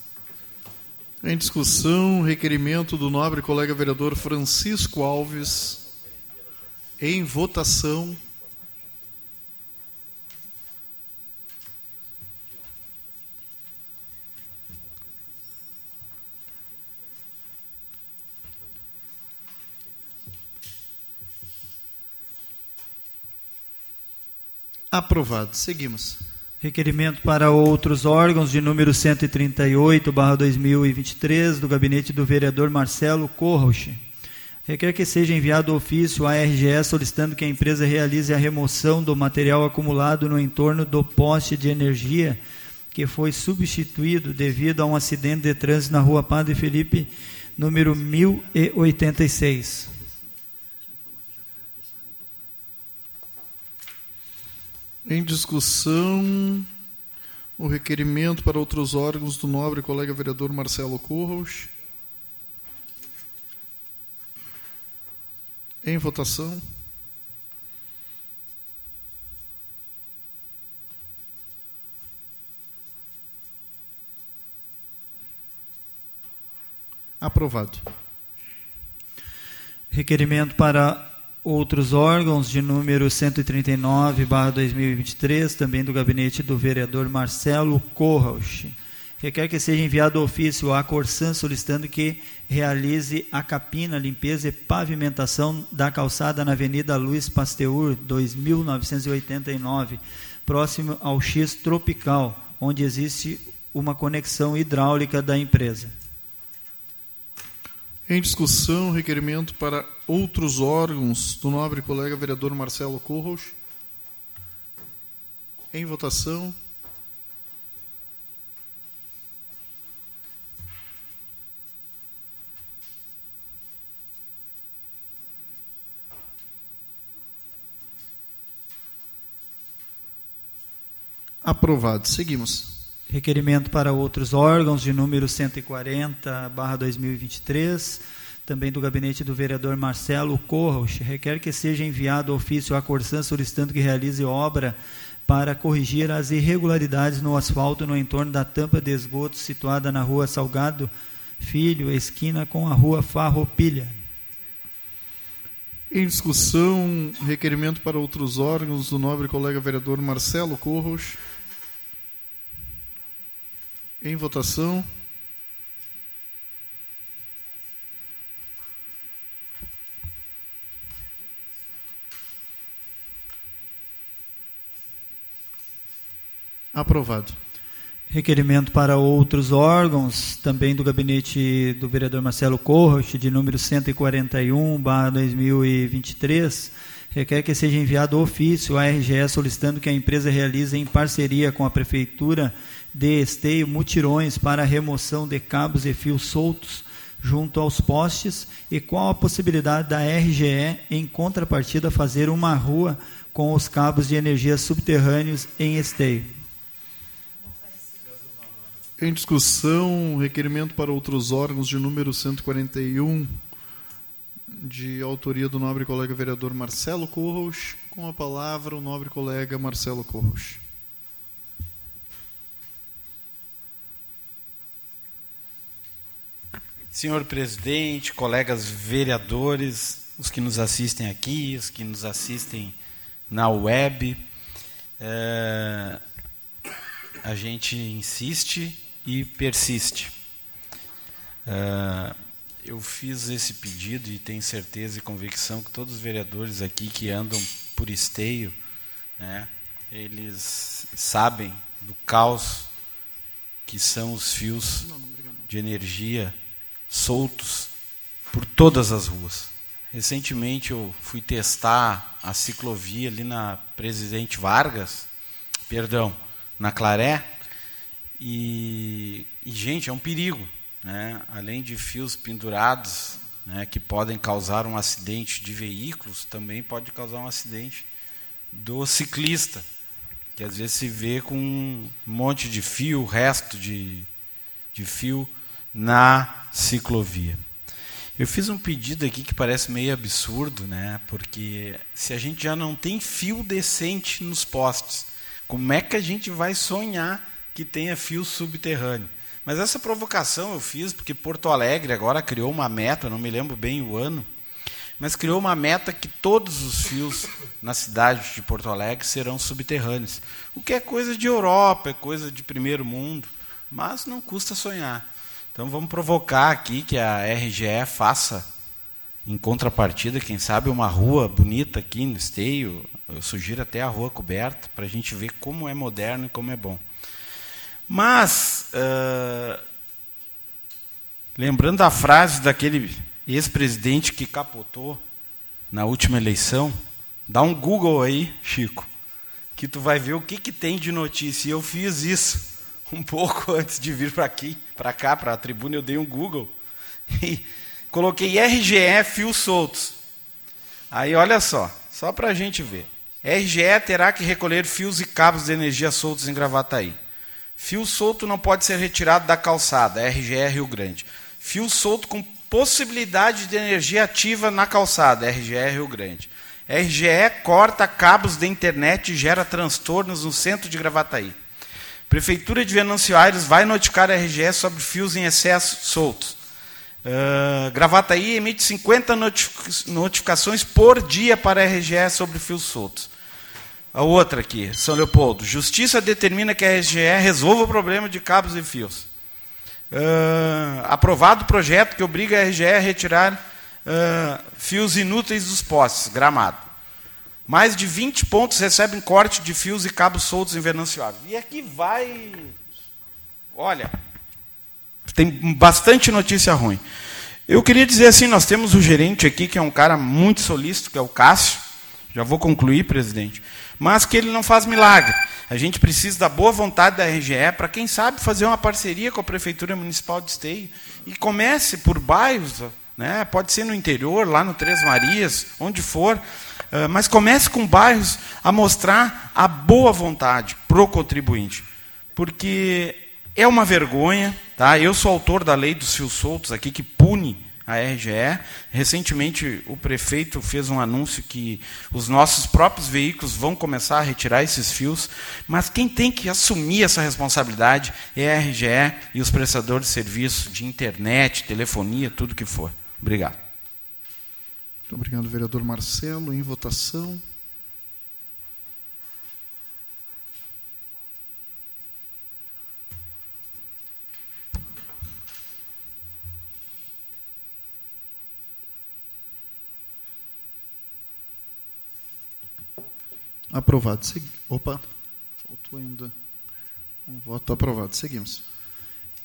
[SPEAKER 1] Em discussão, requerimento do nobre colega vereador Francisco Alves. Em votação. Aprovado. Seguimos.
[SPEAKER 2] Requerimento para outros órgãos de número 138, barra 2023, do gabinete do vereador Marcelo Corroche. Requer que seja enviado ofício à RGE solicitando que a empresa realize a remoção do material acumulado no entorno do poste de energia que foi substituído devido a um acidente de trânsito na rua Padre Felipe, número 1086.
[SPEAKER 1] Em discussão, o requerimento para outros órgãos do nobre colega vereador Marcelo Corros. Em votação. Aprovado.
[SPEAKER 2] Requerimento para outros órgãos de número 139, barra 2023, também do gabinete do vereador Marcelo Corrauch. Requer que seja enviado ofício à Corsan solicitando que realize a capina, limpeza e pavimentação da calçada na Avenida Luiz Pasteur, 2989, próximo ao X Tropical, onde existe uma conexão hidráulica da empresa.
[SPEAKER 1] Em discussão, requerimento para outros órgãos do nobre colega vereador Marcelo Corros. Em votação. Aprovado. Seguimos.
[SPEAKER 2] Requerimento para outros órgãos de número 140, barra 2023, também do gabinete do vereador Marcelo Corros, requer que seja enviado ofício à Corsan solicitando que realize obra para corrigir as irregularidades no asfalto no entorno da tampa de esgoto situada na rua Salgado Filho, esquina com a rua Farroupilha.
[SPEAKER 1] Em discussão, requerimento para outros órgãos do nobre colega vereador Marcelo Corros. Em votação. Aprovado.
[SPEAKER 2] Requerimento para outros órgãos, também do gabinete do vereador Marcelo Corros, de número 141, 2023, requer que seja enviado ofício à RGE solicitando que a empresa realize em parceria com a Prefeitura de Esteio mutirões para remoção de cabos e fios soltos junto aos postes e qual a possibilidade da RGE, em contrapartida, fazer uma rua com os cabos de energia subterrâneos em Esteio.
[SPEAKER 1] Em discussão, requerimento para outros órgãos de número 141, de autoria do nobre colega vereador Marcelo Corros. Com a palavra, o nobre colega Marcelo Corros.
[SPEAKER 8] Senhor presidente, colegas vereadores, os que nos assistem aqui, os que nos assistem na web, é, a gente insiste e persiste. É, eu fiz esse pedido e tenho certeza e convicção que todos os vereadores aqui que andam por esteio, né, eles sabem do caos que são os fios de energia soltos por todas as ruas. Recentemente eu fui testar a ciclovia ali na Presidente Vargas, perdão, na Claré, e, e gente, é um perigo. Né? Além de fios pendurados né, que podem causar um acidente de veículos, também pode causar um acidente do ciclista, que às vezes se vê com um monte de fio, resto de, de fio na ciclovia. Eu fiz um pedido aqui que parece meio absurdo, né? Porque se a gente já não tem fio decente nos postes, como é que a gente vai sonhar que tenha fio subterrâneo? Mas essa provocação eu fiz porque Porto Alegre agora criou uma meta, não me lembro bem o ano, mas criou uma meta que todos os fios na cidade de Porto Alegre serão subterrâneos. O que é coisa de Europa, é coisa de primeiro mundo, mas não custa sonhar. Então vamos provocar aqui que a RGE faça, em contrapartida, quem sabe, uma rua bonita aqui no Esteio. Eu sugiro até a rua coberta, para a gente ver como é moderno e como é bom. Mas, uh, lembrando da frase daquele ex-presidente que capotou na última eleição, dá um Google aí, Chico, que tu vai ver o que, que tem de notícia. E eu fiz isso (laughs) um pouco antes de vir para aqui, para cá, para a tribuna, eu dei um Google (laughs) e coloquei RGE fios soltos. Aí olha só, só para a gente ver. RGE terá que recolher fios e cabos de energia soltos em Gravataí. Fio solto não pode ser retirado da calçada, RGE Rio Grande. Fio solto com possibilidade de energia ativa na calçada, RGE Rio Grande. RGE corta cabos de internet e gera transtornos no centro de Gravataí. Prefeitura de Venâncio Aires vai notificar a RGE sobre fios em excesso soltos. Uh, Gravataí emite 50 notificações por dia para a RGE sobre fios soltos. A outra aqui, São Leopoldo. Justiça determina que a RGE resolva o problema de cabos e fios. Uh, aprovado o projeto que obriga a RGE a retirar uh, fios inúteis dos postes, gramado. Mais de 20 pontos recebem corte de fios e cabos soltos em Venâncio Alves. E aqui vai. Olha, tem bastante notícia ruim. Eu queria dizer assim: nós temos o gerente aqui, que é um cara muito solícito, que é o Cássio. Já vou concluir, presidente. Mas que ele não faz milagre. A gente precisa da boa vontade da RGE para, quem sabe, fazer uma parceria com a Prefeitura Municipal de Esteio. E comece por bairros, né? pode ser no interior, lá no Três Marias, onde for. Ah, mas comece com bairros a mostrar a boa vontade para o contribuinte. Porque é uma vergonha, tá? Eu sou autor da lei dos fios soltos aqui que pune a RGE. Recentemente o prefeito fez um anúncio que os nossos próprios veículos vão começar a retirar esses fios, mas quem tem que assumir essa responsabilidade é a RGE e os prestadores de serviço de internet, telefonia, tudo que for. Obrigado.
[SPEAKER 1] Muito obrigado, vereador Marcelo. Em votação. Aprovado. Opa, faltou ainda um voto aprovado. Seguimos.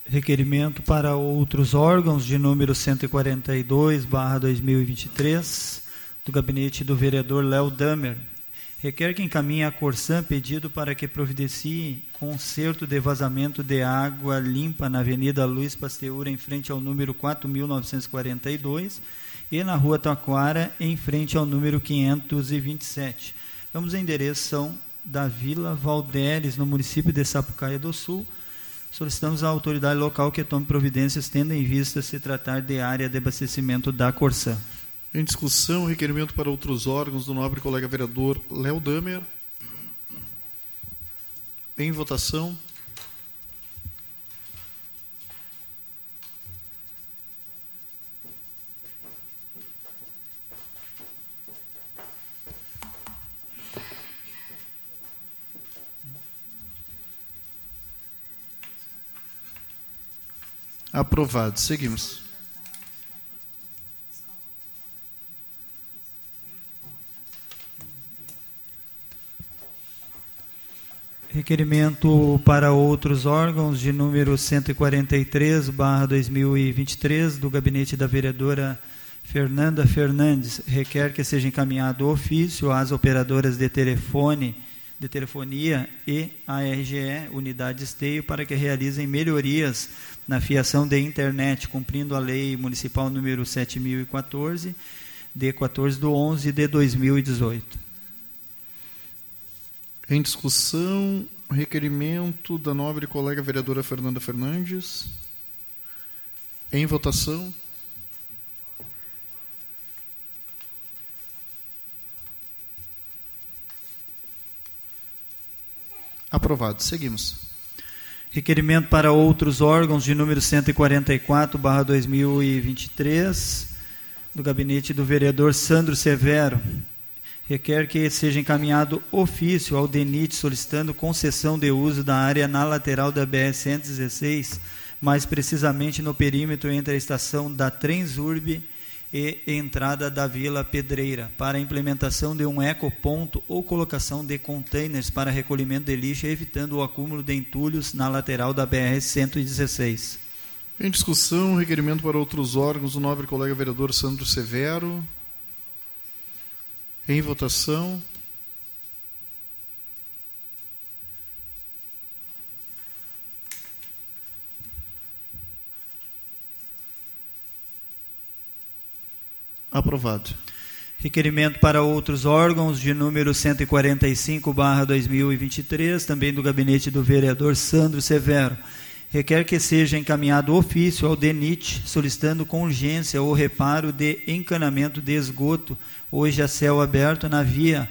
[SPEAKER 2] Requerimento para outros órgãos de número 142, barra 2023, do gabinete do vereador Léo Damer. Requer que encaminhe a Corsan pedido para que providencie conserto de vazamento de água limpa na Avenida Luiz Pasteur, em frente ao número 4.942, e na Rua Taquara, em frente ao número 527 Ambos em endereço são da Vila Valderes, no município de Sapucaia do Sul. Solicitamos à autoridade local que tome providências, tendo em vista se tratar de área de abastecimento da Corsã.
[SPEAKER 1] Em discussão, requerimento para outros órgãos do nobre colega vereador Léo Damer. Em votação. Aprovado. Seguimos.
[SPEAKER 2] Requerimento para outros órgãos de número 143, barra 2023, do gabinete da vereadora Fernanda Fernandes. Requer que seja encaminhado ofício às operadoras de telefone, de telefonia e à RGE, unidade esteio, para que realizem melhorias na fiação de internet, cumprindo a lei municipal número 7014, de 14 de 11 de 2018.
[SPEAKER 1] Em discussão, requerimento da nobre colega vereadora Fernanda Fernandes. Em votação. Aprovado. Seguimos.
[SPEAKER 2] Requerimento para outros órgãos de número 144, barra 2023, do gabinete do vereador Sandro Severo. Requer que seja encaminhado ofício ao DENIT solicitando concessão de uso da área na lateral da BR-116, mais precisamente no perímetro entre a estação da Transurb e entrada da Vila Pedreira, para a implementação de um ecoponto ou colocação de containers para recolhimento de lixo, evitando o acúmulo de entulhos na lateral da BR-116.
[SPEAKER 1] Em discussão, requerimento para outros órgãos, o nobre colega vereador Sandro Severo. Em votação. Aprovado.
[SPEAKER 2] Requerimento para outros órgãos de número 145/2023, também do gabinete do vereador Sandro Severo. Requer que seja encaminhado ofício ao DENIT solicitando com urgência o reparo de encanamento de esgoto hoje a céu aberto na via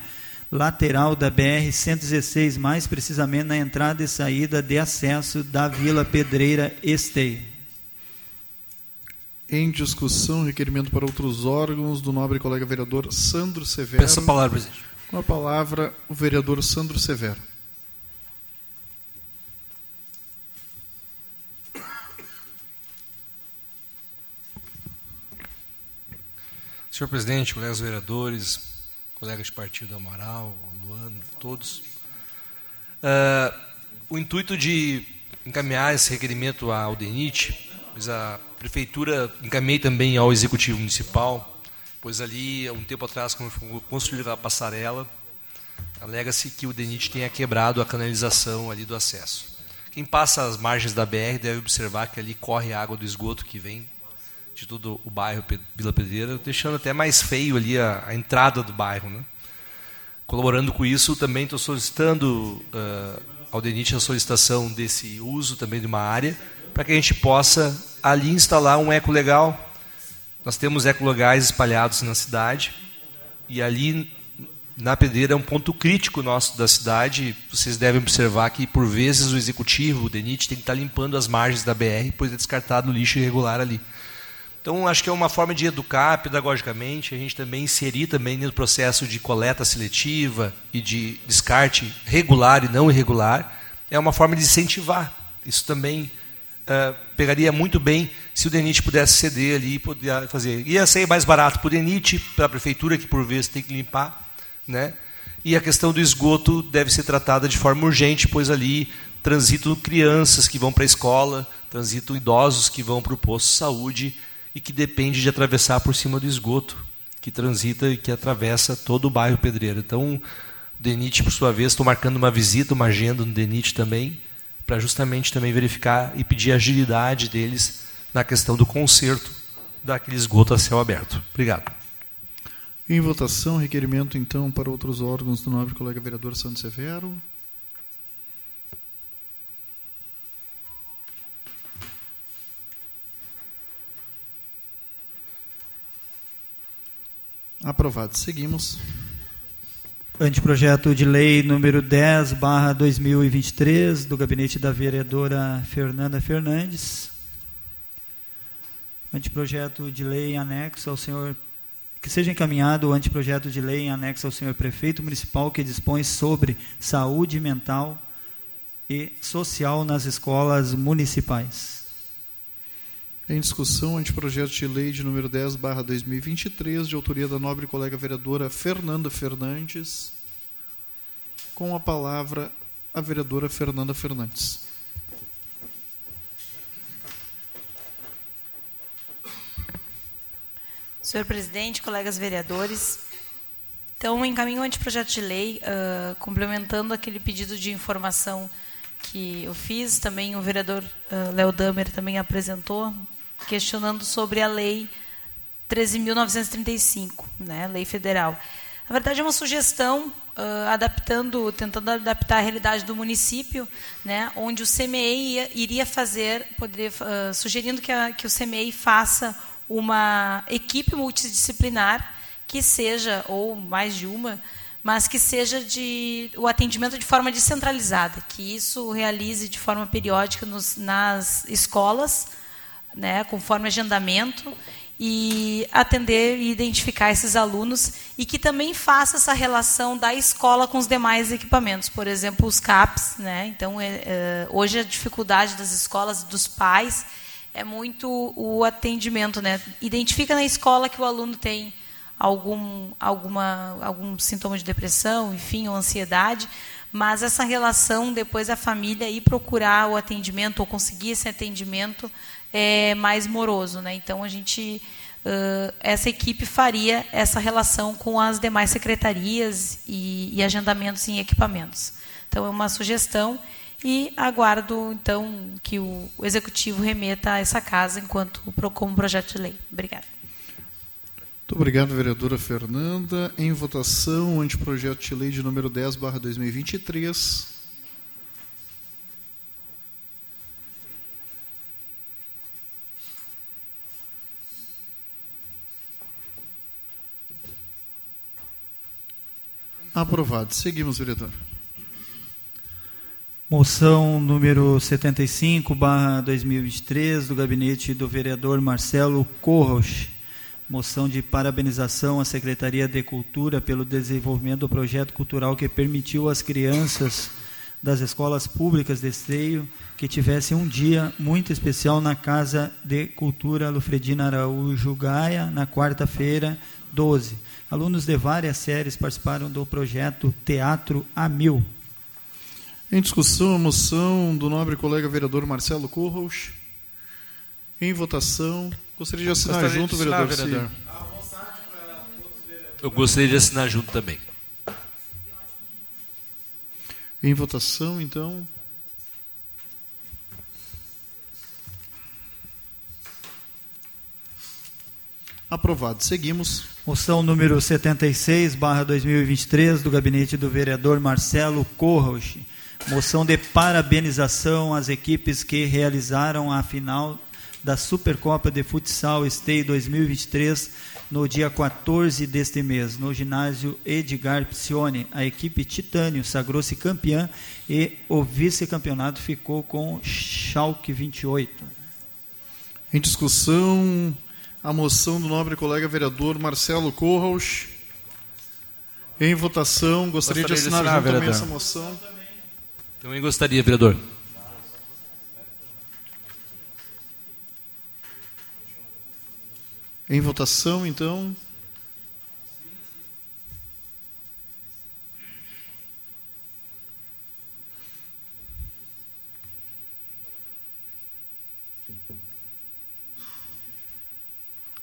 [SPEAKER 2] lateral da BR 116, mais precisamente na entrada e saída de acesso da Vila Pedreira Esteio.
[SPEAKER 1] Em discussão, requerimento para outros órgãos do nobre colega vereador Sandro Severo.
[SPEAKER 6] Peço a palavra, presidente.
[SPEAKER 1] Com a palavra, o vereador Sandro Severo.
[SPEAKER 6] Senhor presidente, colegas vereadores, colegas de partido Amaral, Luano, todos. Uh, o intuito de encaminhar esse requerimento ao DENIT, pois a prefeitura encaminhei também ao executivo municipal, pois ali, há um tempo atrás, quando foi construída a passarela, alega-se que o DENIT tenha quebrado a canalização ali do acesso. Quem passa as margens da BR deve observar que ali corre a água do esgoto que vem de todo o bairro Vila Pedreira, deixando até mais feio ali a, a entrada do bairro. Né? Colaborando com isso, também estou solicitando uh, ao DENIT a solicitação desse uso também de uma área, para que a gente possa ali instalar um eco legal. Nós temos ecologais espalhados na cidade, e ali na Pedreira é um ponto crítico nosso da cidade. Vocês devem observar que, por vezes, o executivo, o DENIT, tem que estar limpando as margens da BR, pois é descartado lixo irregular ali. Então, acho que é uma forma de educar pedagogicamente, a gente também inserir também no processo de coleta seletiva e de descarte regular e não irregular, é uma forma de incentivar. Isso também uh, pegaria muito bem se o DENIT pudesse ceder ali e poder fazer. Ia sair mais barato para o DENIT, para a prefeitura, que por vezes tem que limpar. Né? E a questão do esgoto deve ser tratada de forma urgente, pois ali transitam crianças que vão para a escola, transitam idosos que vão para o posto de saúde, e que depende de atravessar por cima do esgoto, que transita e que atravessa todo o bairro Pedreiro. Então, o DENIT, por sua vez, estou marcando uma visita, uma agenda no DENIT também, para justamente também verificar e pedir agilidade deles na questão do conserto daquele esgoto a céu aberto. Obrigado.
[SPEAKER 1] Em votação, requerimento então para outros órgãos do nobre colega vereador Santos Severo. Aprovado. Seguimos.
[SPEAKER 2] Anteprojeto de lei número 10, barra 2023, do gabinete da vereadora Fernanda Fernandes. Anteprojeto de lei anexo ao senhor que seja encaminhado o anteprojeto de lei em anexo ao senhor prefeito municipal que dispõe sobre saúde mental e social nas escolas municipais.
[SPEAKER 1] Em discussão, anteprojeto de lei de número 10, barra 2023, de autoria da nobre colega vereadora Fernanda Fernandes. Com a palavra, a vereadora Fernanda Fernandes.
[SPEAKER 3] Senhor presidente, colegas vereadores, então encaminho o anteprojeto de lei, uh, complementando aquele pedido de informação que eu fiz, também o vereador uh, Léo Damer também apresentou questionando sobre a lei 13.935, né, lei federal. Na verdade, é uma sugestão uh, adaptando, tentando adaptar a realidade do município, né, onde o CMEI iria fazer, poderia, uh, sugerindo que, a, que o CMEI faça uma equipe multidisciplinar que seja, ou mais de uma, mas que seja de o atendimento de forma descentralizada, que isso realize de forma periódica nos, nas escolas, né, conforme agendamento, e atender e identificar esses alunos e que também faça essa relação da escola com os demais equipamentos, por exemplo, os CAPs. Né? Então, é, é, hoje a dificuldade das escolas e dos pais é muito o atendimento. Né? Identifica na escola que o aluno tem algum, alguma, algum sintoma de depressão, enfim, ou ansiedade, mas essa relação depois a família ir procurar o atendimento ou conseguir esse atendimento é, mais moroso. Né? Então, a gente, uh, essa equipe faria essa relação com as demais secretarias e, e agendamentos em equipamentos. Então, é uma sugestão e aguardo, então, que o, Executivo remeta a essa casa enquanto como projeto de lei. Obrigada.
[SPEAKER 1] Muito obrigado, vereadora Fernanda. Em votação, o anteprojeto de lei de número 10, barra 2023. Aprovado. Seguimos, vereador.
[SPEAKER 2] Moção número 75, barra 2023, do gabinete do vereador Marcelo Corros. Moção de parabenização à Secretaria de Cultura pelo desenvolvimento do projeto cultural que permitiu às crianças das escolas públicas de Esteio que tivessem um dia muito especial na Casa de Cultura Lufredina Araújo Gaia, na quarta-feira, 12. Alunos de várias séries participaram do projeto Teatro a Mil.
[SPEAKER 1] Em discussão, a moção do nobre colega vereador Marcelo Corros. Em votação. Gostaria de assinar
[SPEAKER 6] Gostaria
[SPEAKER 1] junto,
[SPEAKER 6] de assinar,
[SPEAKER 1] vereador.
[SPEAKER 6] vereador. Eu gostaria de assinar junto também.
[SPEAKER 1] Em votação, então. Aprovado. Seguimos.
[SPEAKER 2] Moção número 76, barra 2023, do gabinete do vereador Marcelo Corros. Moção de parabenização às equipes que realizaram a final da Supercopa de Futsal Esteio 2023 no dia 14 deste mês, no ginásio Edgar Psione. A equipe Titânio sagrou-se campeã e o vice-campeonato ficou com Schalke 28.
[SPEAKER 1] Em discussão, a moção do nobre colega vereador Marcelo Corros. Em votação, gostaria,
[SPEAKER 6] Gostaria
[SPEAKER 1] de
[SPEAKER 6] de
[SPEAKER 1] assinar,
[SPEAKER 6] assinar,
[SPEAKER 1] junto também essa moção.
[SPEAKER 6] Também gostaria, vereador.
[SPEAKER 1] Em votação, então.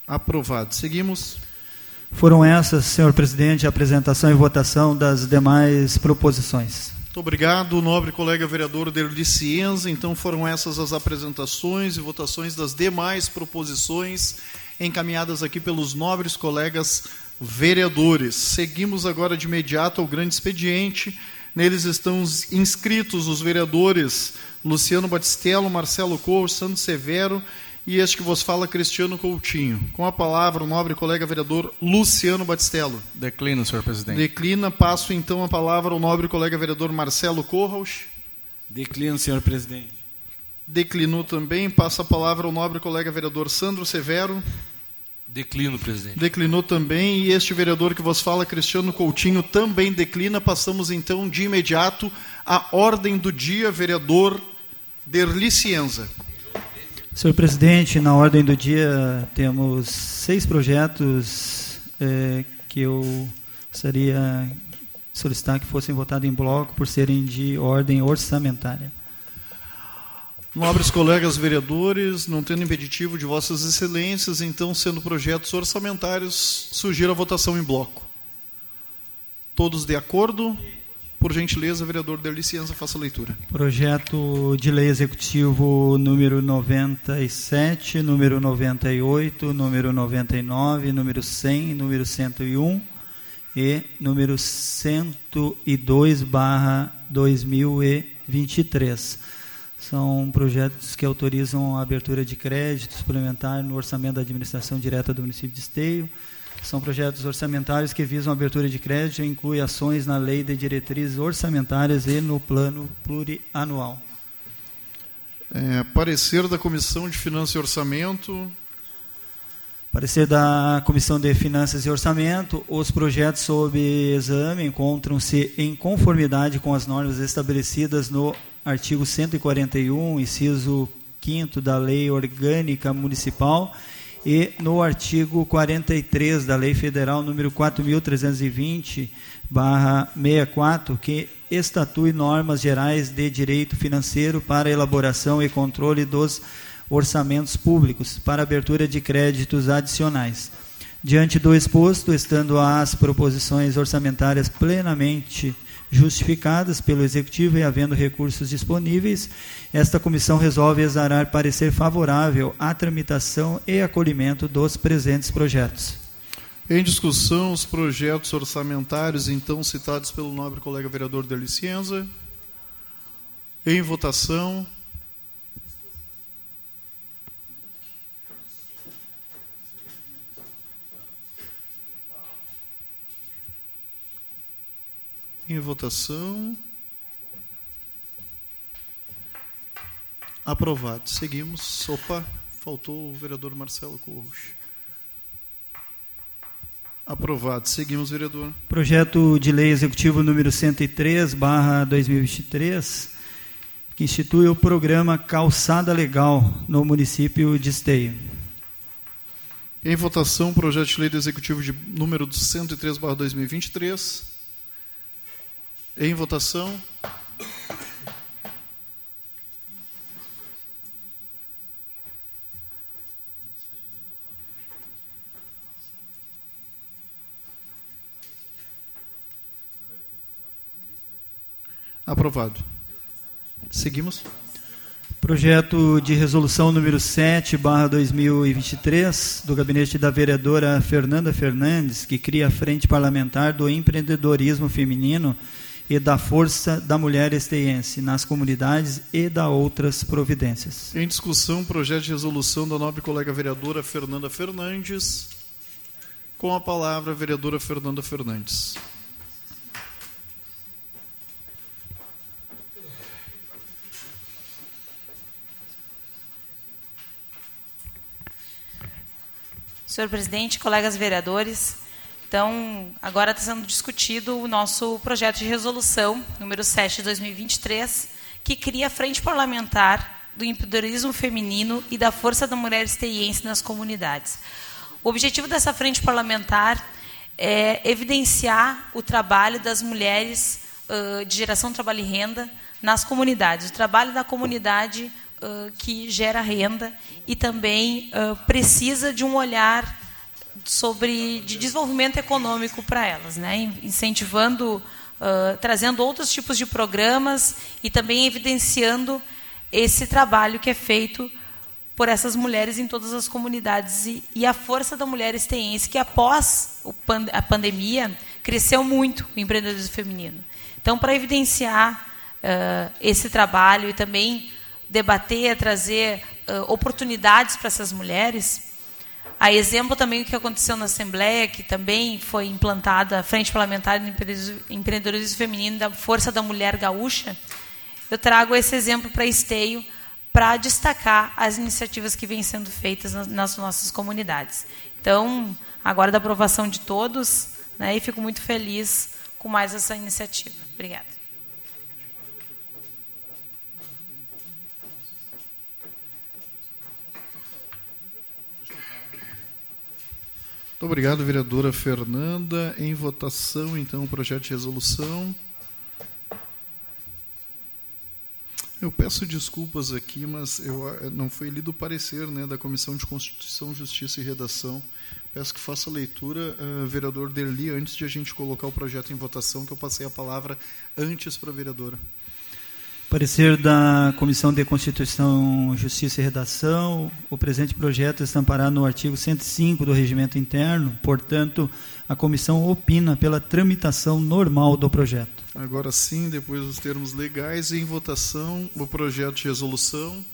[SPEAKER 1] Aprovado. Seguimos.
[SPEAKER 2] Foram essas, senhor presidente, a apresentação e votação das demais proposições.
[SPEAKER 1] Muito obrigado, nobre colega vereador Derli Cienza. Então foram essas as apresentações e votações das demais proposições encaminhadas aqui pelos nobres colegas vereadores. Seguimos agora de imediato ao grande expediente. Neles estão os inscritos os vereadores Luciano Batistello, Marcelo Corro, Santos Severo e este que vos fala, Cristiano Coutinho. Com a palavra, o nobre colega vereador Luciano Batistello.
[SPEAKER 7] Declino, senhor presidente.
[SPEAKER 1] Declina, passo então a palavra ao nobre colega vereador Marcelo Corros.
[SPEAKER 8] Declino, senhor presidente.
[SPEAKER 1] Declinou também, passa a palavra ao nobre colega vereador Sandro Severo.
[SPEAKER 6] Declino, presidente.
[SPEAKER 1] Declinou também, e este vereador que vos fala, Cristiano Coutinho, também declina. Passamos então de imediato à ordem do dia, vereador Derli Cienza.
[SPEAKER 2] Senhor presidente, na ordem do dia temos seis projetos eh, que eu gostaria de solicitar que fossem votados em bloco por serem de ordem orçamentária.
[SPEAKER 1] Nobres colegas vereadores, não tendo impeditivo de vossas excelências, então, sendo projetos orçamentários, sugiro a votação em bloco. Todos de acordo? Por gentileza, vereador Derli Cienza, faça a leitura.
[SPEAKER 2] Projeto de lei executivo número 97, número 98, número 99, número 100, número 101 e número 102 barra 2023. São projetos que autorizam a abertura de crédito suplementar no orçamento da administração direta do município de Esteio. São projetos orçamentários que visam a abertura de crédito e incluem ações na lei de diretrizes orçamentárias e no plano plurianual.
[SPEAKER 1] É, parecer da Comissão de Finanças e Orçamento.
[SPEAKER 2] Parecer da Comissão de Finanças e Orçamento, os projetos sob exame encontram-se em conformidade com as normas estabelecidas no artigo 141, inciso 5 da Lei Orgânica Municipal e no artigo 43 da Lei Federal número 4320/64, que estatui normas gerais de direito financeiro para elaboração e controle dos orçamentos públicos para abertura de créditos adicionais. Diante do exposto, estando as proposições orçamentárias plenamente justificadas pelo Executivo e havendo recursos disponíveis, esta comissão resolve exarar parecer favorável à tramitação e acolhimento dos presentes projetos.
[SPEAKER 1] Em discussão, os projetos orçamentários, então citados pelo nobre colega vereador Derli Cienza. Em votação. Em votação. Aprovado. Seguimos. Opa, faltou o vereador Marcelo Corros. Aprovado. Seguimos, vereador.
[SPEAKER 2] Projeto de lei executivo número 103, barra 2023, que institui o programa Calçada Legal no município de Esteio.
[SPEAKER 1] Em votação, projeto de lei do executivo de número 103, barra 2023. Em votação. Aprovado. Seguimos.
[SPEAKER 2] Projeto de resolução número 7, barra 2023, do gabinete da vereadora Fernanda Fernandes, que cria a Frente Parlamentar do Empreendedorismo Feminino e da Força da Mulher Esteiense nas comunidades e da outras providências.
[SPEAKER 1] Em discussão, projeto de resolução da nobre colega vereadora Fernanda Fernandes. Com a palavra, a vereadora Fernanda Fernandes.
[SPEAKER 3] Senhor presidente, colegas vereadores, então, agora está sendo discutido o nosso projeto de resolução, número 7 de 2023, que cria a Frente Parlamentar do Empreendedorismo Feminino e da Força da Mulher Esteiense nas comunidades. O objetivo dessa frente parlamentar é evidenciar o trabalho das mulheres uh, de geração de trabalho e renda nas comunidades, o trabalho da comunidade uh, que gera renda e também uh, precisa de um olhar sobre de desenvolvimento econômico para elas, né? incentivando, uh, trazendo outros tipos de programas e também evidenciando esse trabalho que é feito por essas mulheres em todas as comunidades e, e a força da mulher esteense, que após pan, a pandemia cresceu muito o empreendedorismo feminino. Então, para evidenciar uh, esse trabalho e também debater, trazer uh, oportunidades para essas mulheres, a exemplo também do que aconteceu na Assembleia, que também foi implantada a Frente Parlamentar de Empreendedorismo Feminino da Força da Mulher Gaúcha, eu trago esse exemplo para Esteio para destacar as iniciativas que vêm sendo feitas nas nossas comunidades. Então, agora da aprovação de todos, né, e fico muito feliz com mais essa iniciativa. Obrigada.
[SPEAKER 1] Muito obrigado, vereadora Fernanda. Em votação, então, o projeto de resolução. Eu peço desculpas aqui, mas eu, eh, não foi lido o parecer né, da Comissão de Constituição, Justiça e Redação. Peço que faça a leitura, uh, vereador Derli, antes de a gente colocar o projeto em votação, que eu passei a palavra antes para a vereadora.
[SPEAKER 2] Parecer da Comissão de Constituição, Justiça e Redação. O presente projeto está amparado no artigo 105 do Regimento Interno, portanto, a comissão opina pela tramitação normal do projeto.
[SPEAKER 1] Agora sim, depois dos termos legais, em votação, o projeto de resolução.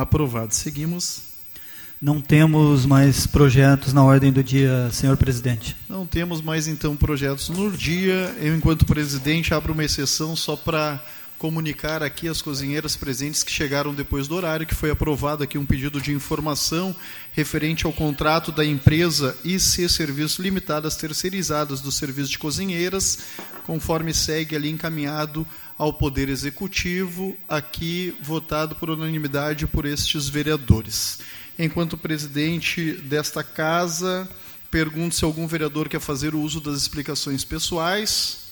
[SPEAKER 1] Aprovado. Seguimos.
[SPEAKER 2] Não temos mais projetos na ordem do dia, senhor presidente.
[SPEAKER 1] Não temos mais, então, projetos no dia. Eu, enquanto presidente, abro uma exceção só para comunicar aqui às cozinheiras presentes que chegaram depois do horário, que foi aprovado aqui um pedido de informação referente ao contrato da empresa IC Serviços Limitadas Terceirizadas do Serviço de Cozinheiras, conforme segue ali encaminhado ao Poder Executivo, aqui votado por unanimidade por estes vereadores. Enquanto presidente desta casa, pergunto se algum vereador quer fazer o uso das explicações pessoais.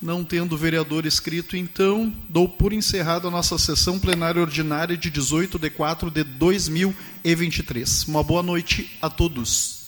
[SPEAKER 1] Não tendo vereador escrito, então, dou por encerrada a nossa sessão plenária ordinária de 18 de 4 de 2023. Uma boa noite a todos.